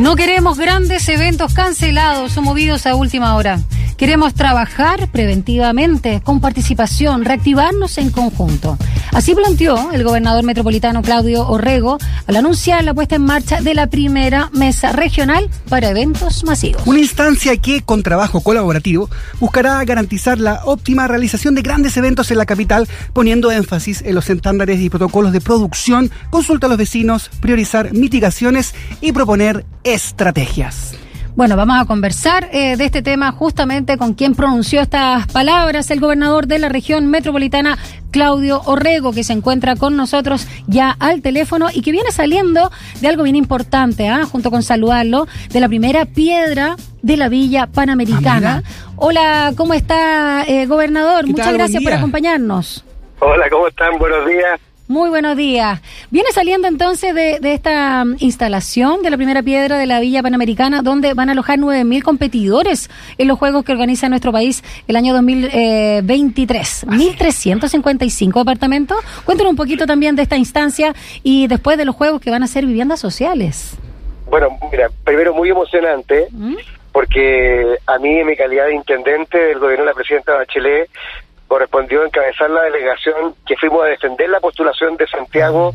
No queremos grandes eventos cancelados o movidos a última hora. Queremos trabajar preventivamente, con participación, reactivarnos en conjunto. Así planteó el gobernador metropolitano Claudio Orrego al anunciar la puesta en marcha de la primera mesa regional para eventos masivos. Una instancia que, con trabajo colaborativo, buscará garantizar la óptima realización de grandes eventos en la capital, poniendo énfasis en los estándares y protocolos de producción, consulta a los vecinos, priorizar mitigaciones y proponer estrategias. Bueno, vamos a conversar eh, de este tema justamente con quien pronunció estas palabras, el gobernador de la región metropolitana, Claudio Orrego, que se encuentra con nosotros ya al teléfono y que viene saliendo de algo bien importante, ¿ah? junto con saludarlo, de la primera piedra de la Villa Panamericana. Hola, ¿cómo está, eh, gobernador? Muchas gracias por acompañarnos. Hola, ¿cómo están? Buenos días. Muy buenos días. Viene saliendo entonces de, esta mm, instalación de la primera piedra de la Villa Panamericana, donde van a alojar 9.000 competidores en los Juegos que organiza nuestro país el año 2023. 1.355 departamentos. Cuéntanos un poquito también de esta instancia y después de los Juegos que van a ser viviendas sociales. Bueno, mira, primero muy emocionante. ¿Mm? Porque a mí, en mi calidad de intendente del gobierno de la presidenta Bachelet, correspondió encabezar la delegación que fuimos a defender la postulación de Santiago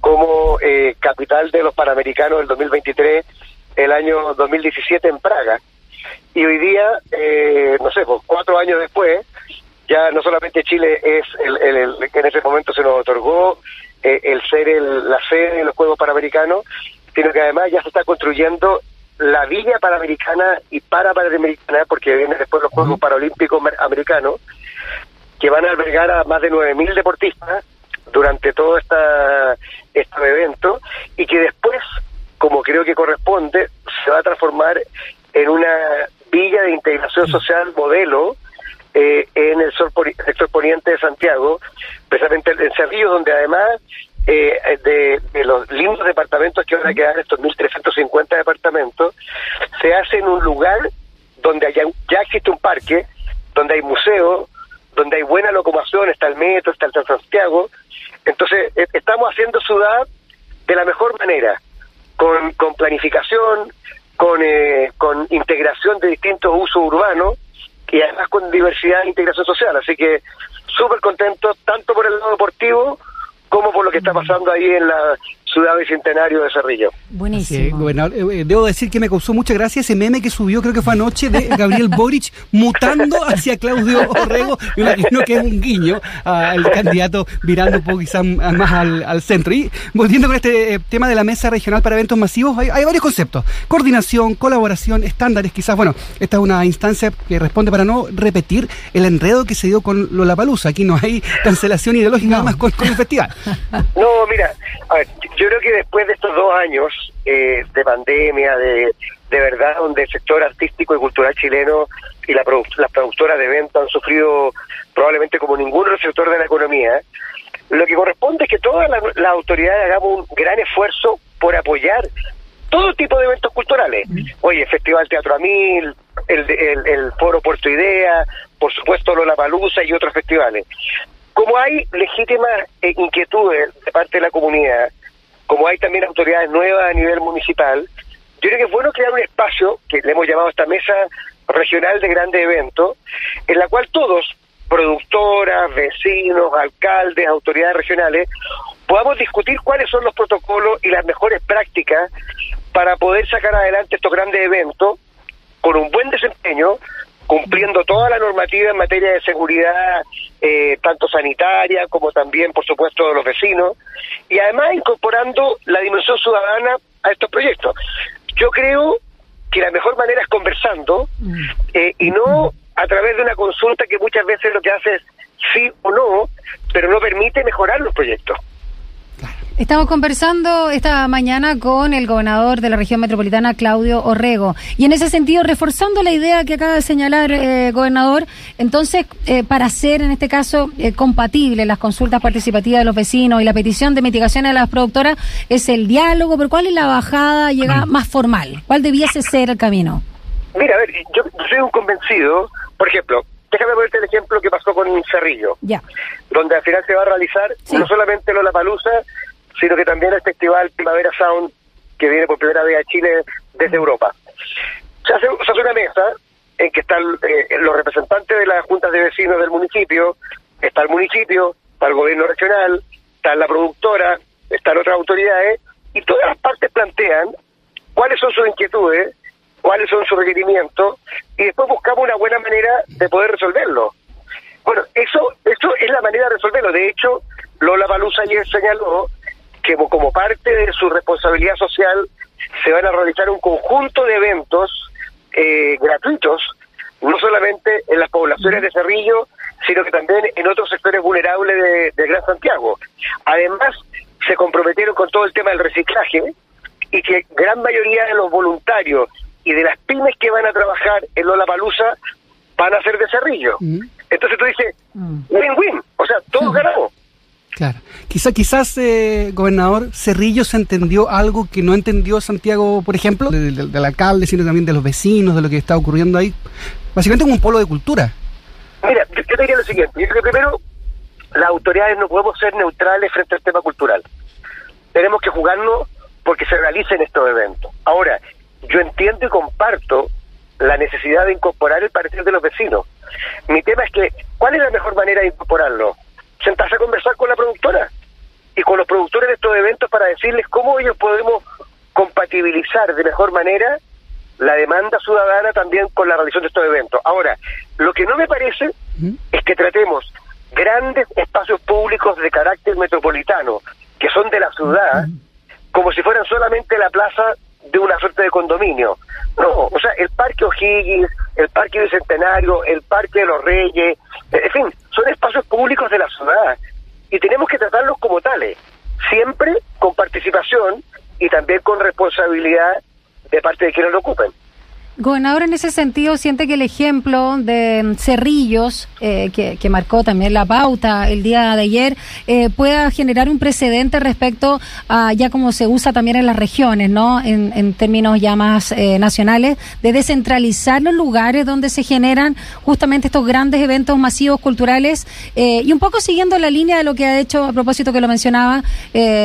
como eh, capital de los Panamericanos del 2023, el año 2017 en Praga. Y hoy día, eh, no sé, pues, cuatro años después, ya no solamente Chile es el, que en ese momento se nos otorgó eh, el ser la sede de los Juegos Panamericanos, sino que además ya se está construyendo la Villa Panamericana y para Panamericana, porque vienen después los Juegos Paralímpicos Americanos, que van a albergar a más de 9.000 deportistas durante todo esta, este evento y que después, como creo que corresponde, se va a transformar en una villa de integración mm. social modelo eh, en el sector poniente de Santiago, precisamente en Cerrillo, donde además eh, de, los lindos departamentos que van a quedar, estos 1.350 departamentos, se hace en un lugar donde ya existe un parque, donde hay museos, donde hay buena locomoción, está el metro, está el San Santiago. Entonces, e, estamos haciendo ciudad de la mejor manera, con, con planificación, con, eh, con integración de distintos usos urbanos y además con diversidad e integración social. Así que súper contento tanto por el lado deportivo como por lo que está pasando ahí en la ciudad bicentenario de Cerrillo. Buenísimo. Eh, eh, debo decir que me causó mucha gracia ese meme que subió, creo que fue anoche, de Gabriel Boric mutando hacia Claudio Orrego. Me imagino que es un guiño al candidato virando un poco quizás más al, centro. Y volviendo con este eh, tema de la mesa regional para eventos masivos, hay, varios conceptos. Coordinación, colaboración, estándares, quizás, bueno, esta es una instancia que responde para no repetir el enredo que se dio con Lollapalooza. Aquí no hay cancelación ideológica nada más con, con el festival. No, mira, a ver, yo creo que después de estos dos años eh, de pandemia, de, de verdad, donde el sector artístico y cultural chileno y la las productoras de eventos han sufrido probablemente como ningún otro sector de la economía, lo que corresponde es que todas las, autoridades hagamos un gran esfuerzo por apoyar todo tipo de eventos culturales. Oye, Festival Teatro Amil, el, el, el Foro Puerto Idea, por supuesto Lola Palusa y otros festivales. Como hay legítimas eh, inquietudes de parte de la comunidad, como hay también autoridades nuevas a nivel municipal, yo creo que es bueno crear un espacio, que le hemos llamado esta mesa regional de grandes eventos, en la cual todos, productoras, vecinos, alcaldes, autoridades regionales, podamos discutir cuáles son los protocolos y las mejores prácticas para poder sacar adelante estos grandes eventos con un buen desempeño, cumpliendo toda la normativa en materia de seguridad, eh, tanto sanitaria como también, por supuesto, de los vecinos, y además incorporando la dimensión ciudadana a estos proyectos. Yo creo que la mejor manera es conversando mm. eh, y no a través de una consulta que muchas veces lo que hace es sí o no, pero no permite mejorar los proyectos. Estamos conversando esta mañana con el gobernador de la región metropolitana, Claudio Orrego. Y en ese sentido, reforzando la idea que acaba de señalar, eh, gobernador, entonces, eh, para hacer en este caso eh, compatible las consultas participativas de los vecinos y la petición de mitigación a las productoras, es el diálogo, pero ¿cuál es la bajada llega más formal? ¿Cuál debiese ser el camino? Mira, a ver, yo soy un convencido, por ejemplo, déjame ponerte el ejemplo que pasó con Cerrillo, ya. donde al final se va a realizar no solamente la Palusa, sino que también el Festival Primavera Sound, que viene por primera vez a Chile desde Europa. Se hace, se hace una mesa en que están eh, los representantes de las juntas de vecinos del municipio, está el municipio, está el gobierno regional, está la productora, están otras autoridades, y todas las partes plantean cuáles son sus inquietudes, cuáles son sus requerimientos, y después buscamos una buena manera de poder resolverlo. Bueno, eso, eso es la manera de resolverlo. De hecho, Lola Palusa ayer señaló que como parte de su responsabilidad social se van a realizar un conjunto de eventos eh, gratuitos, no solamente en las poblaciones de Cerrillo, sino que también en otros sectores vulnerables de, de Gran Santiago. Además, se comprometieron con todo el tema del reciclaje y que gran mayoría de los voluntarios y de las pymes que van a trabajar en Lola Palusa van a ser de Cerrillo. Entonces tú dices, win-win, o sea, todos ganamos. Claro. Quizá, quizás, eh, gobernador, Cerrillo se entendió algo que no entendió Santiago, por ejemplo, del, del alcalde, sino también de los vecinos, de lo que está ocurriendo ahí. Básicamente como un polo de cultura. Mira, yo, yo te diría lo siguiente. Yo creo que primero, las autoridades no podemos ser neutrales frente al tema cultural. Tenemos que jugarnos porque se realicen estos eventos. Ahora, yo entiendo y comparto la necesidad de incorporar el parecer de los vecinos. Mi tema es que, ¿cuál es la mejor manera de incorporarlo? Sentarse a conversar con la productora y con los productores de estos eventos para decirles cómo ellos podemos compatibilizar de mejor manera la demanda ciudadana también con la realización de estos eventos. Ahora, lo que no me parece es que tratemos grandes espacios públicos de carácter metropolitano, que son de la ciudad, como si fueran solamente la plaza de una suerte de condominio. No, o sea, el Parque O'Higgins, el Parque Bicentenario, el Parque de los Reyes, en fin, son espacios públicos de la ciudad y tenemos que tratarlos como tales, siempre con participación y también con responsabilidad de parte de quienes lo ocupen. Gobernador, en ese sentido, siente que el ejemplo de Cerrillos, eh, que, que, marcó también la pauta el día de ayer, eh, pueda generar un precedente respecto a ya como se usa también en las regiones, ¿no? En, en términos ya más eh, nacionales, de descentralizar los lugares donde se generan justamente estos grandes eventos masivos culturales eh, y un poco siguiendo la línea de lo que ha hecho, a propósito que lo mencionaba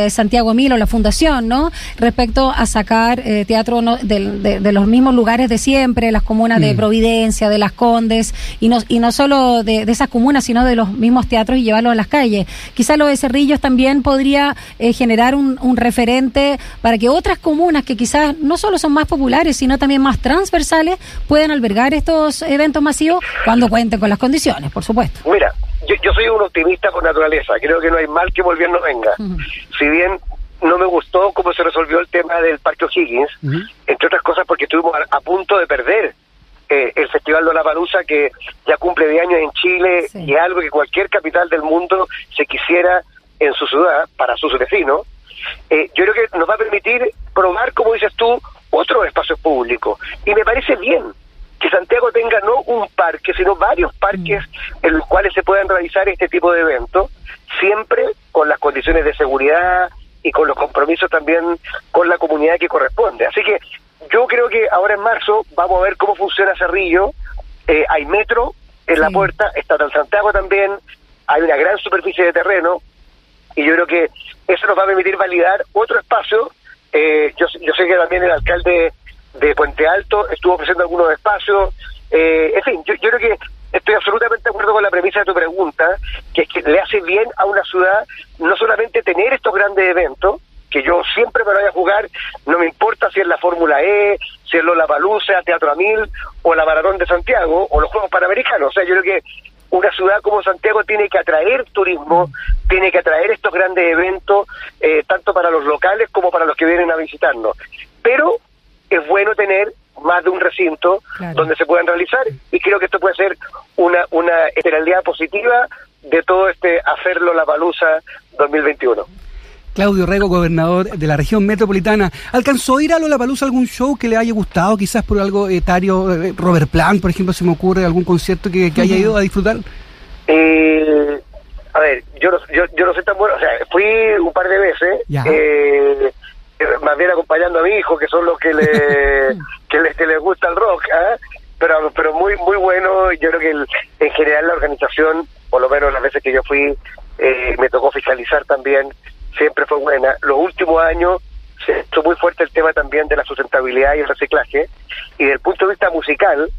Santiago Milo, la fundación, ¿no? Respecto a sacar teatro ¿no? de, de, de los mismos lugares de siempre, las comunas de Providencia, de Las Condes, y no, y no solo de, de, esas comunas, sino de los mismos teatros y llevarlos a las calles. Quizá lo de Cerrillos también podría eh, generar un, un, referente para que otras comunas que quizás no solo son más populares, sino también más transversales, puedan albergar estos eventos masivos cuando cuenten con las condiciones, por supuesto. Mira, yo, yo soy un optimista por naturaleza, creo que no hay mal que el gobierno venga. Si bien no me gustó cómo se resolvió el tema del Parque O'Higgins, uh -huh. Entre otras cosas porque estuvimos a, a punto de perder eh, el Festival de la Palusa que ya cumple de años en Chile sí. y es algo que cualquier capital del mundo se quisiera en su ciudad para sus vecinos. Eh, yo creo que nos va a permitir probar, como dices tú, otros espacios públicos. Y me parece bien que Santiago tenga no un parque, sino varios parques mm. en los cuales se puedan realizar este tipo de eventos, siempre con las condiciones de seguridad, y con los compromisos también con la comunidad que corresponde. Así que yo creo que ahora en marzo vamos a ver cómo funciona Cerrillo. Eh, hay metro en sí. la puerta, está en Santiago también, hay una gran superficie de terreno y yo creo que eso nos va a permitir validar otro espacio. Eh, yo, yo sé que también el alcalde de Puente Alto estuvo ofreciendo algunos espacios. Eh, en fin, yo, yo creo que estoy absolutamente de acuerdo con la premisa de tu pregunta, que es que le hace bien a una ciudad no solamente tener estos grandes eventos, que yo siempre me voy a jugar, no me importa si es la Fórmula E, si es Lola Palusa, Teatro Amil, o la Maratón de Santiago, o los Juegos Panamericanos. O sea, yo creo que una ciudad como Santiago tiene que atraer turismo, tiene que atraer estos grandes eventos, eh, tanto para los locales como para los que vienen a visitarnos. Pero es bueno tener más de un recinto claro. donde se puedan realizar y creo que esto puede ser una, una positiva de todo este hacerlo la palusa 2021. Claudio Rego, gobernador de la región metropolitana. ¿Alcanzó a ir a Lollapalooza algún show que le haya gustado, quizás por algo etario? Robert Plant, por ejemplo, se me ocurre algún concierto que, que haya ido a disfrutar. Eh, a ver, yo no, yo, yo no soy tan bueno, o sea, fui un par de veces, eh, más bien acompañando a mi hijo, que son los que le, que les gusta el rock, ¿eh? pero pero muy muy bueno. Yo creo que el, en general la organización, por lo menos las veces que yo fui, eh, me tocó fiscalizar también, siempre fue buena. Los últimos años se hizo muy fuerte el tema también de la sustentabilidad y el reciclaje. Y desde el punto de vista musical,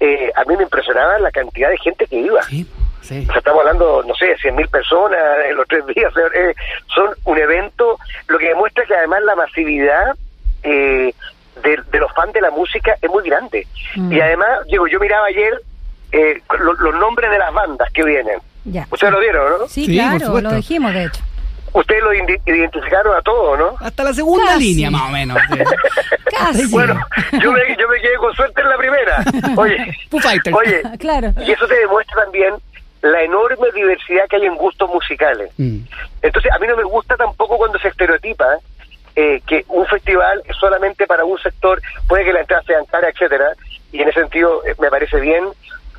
eh, a mí me impresionaba la cantidad de gente que iba. Sí, sí. O sea, estamos hablando, no sé, 100.000 personas en los tres días. eh, son un evento, lo que demuestra que además la masividad eh, de, de los fans de la música es muy grande. Mm. Y además, digo, yo miraba ayer eh, lo- los nombres de las bandas que vienen. Ya. Ustedes lo vieron, ¿no? Sí, claro, lo dijimos, de hecho. Ustedes lo identificaron a todos, ¿no? Hasta la segunda Casi. línea, más o menos. sí. Casi. Bueno, yo me, yo me quedé con suerte en la primera. Oye, oye, claro. y eso te demuestra también la enorme diversidad que hay en gustos musicales. Mm. Entonces, a mí no me gusta tampoco cuando se estereotipa eh, que un festival es solamente para un sector, puede que la entrada sea cara, etcétera, y en ese sentido eh, me parece bien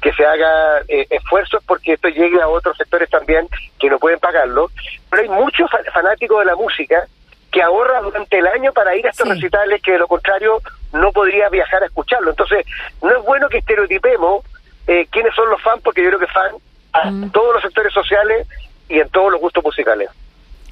que se haga eh, esfuerzos porque esto llegue a otros sectores también que no pueden pagarlo, pero hay muchos fa- fanáticos de la música que ahorran durante el año para ir a estos Sí. recitales que de lo contrario no podría viajar a escucharlo. Entonces, no es bueno que estereotipemos eh, quiénes son los fans, porque yo creo que fan a Mm. todos los sectores sociales y en todos los gustos musicales.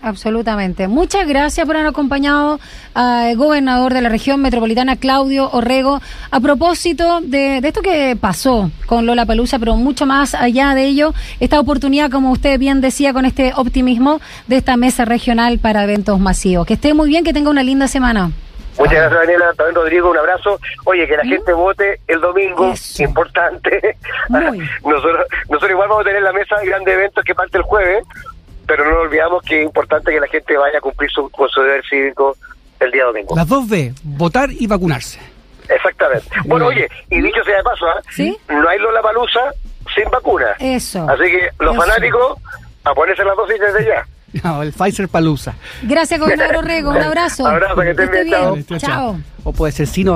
Absolutamente. Muchas gracias por haber acompañado al gobernador de la región metropolitana, Claudio Orrego, a propósito de, de esto que pasó con Lola Palusa, pero mucho más allá de ello, esta oportunidad, como usted bien decía, con este optimismo de esta mesa regional para eventos masivos. Que esté muy bien, que tenga una linda semana. Muchas gracias, Daniela. También, Rodrigo, un abrazo. Oye, que la gente vote el domingo, Eso. importante. Nosotros, nosotros igual vamos a tener la mesa de grandes eventos que parte el jueves, pero no olvidamos que es importante que la gente vaya a cumplir su, con su deber cívico el día domingo. Las dos B, votar y vacunarse. Exactamente. Bueno, oye, y dicho sea de paso, ¿ah? ¿Sí? no hay Lola Palusa sin vacuna. Eso. Así que los Eso. fanáticos, a ponerse las dosis desde ya. No, el Pfizer Palusa. Gracias, gobernador Orrego. Un abrazo. Abrazo, que estén esté bien, chao. bien. Chao. O puede ser Sinovac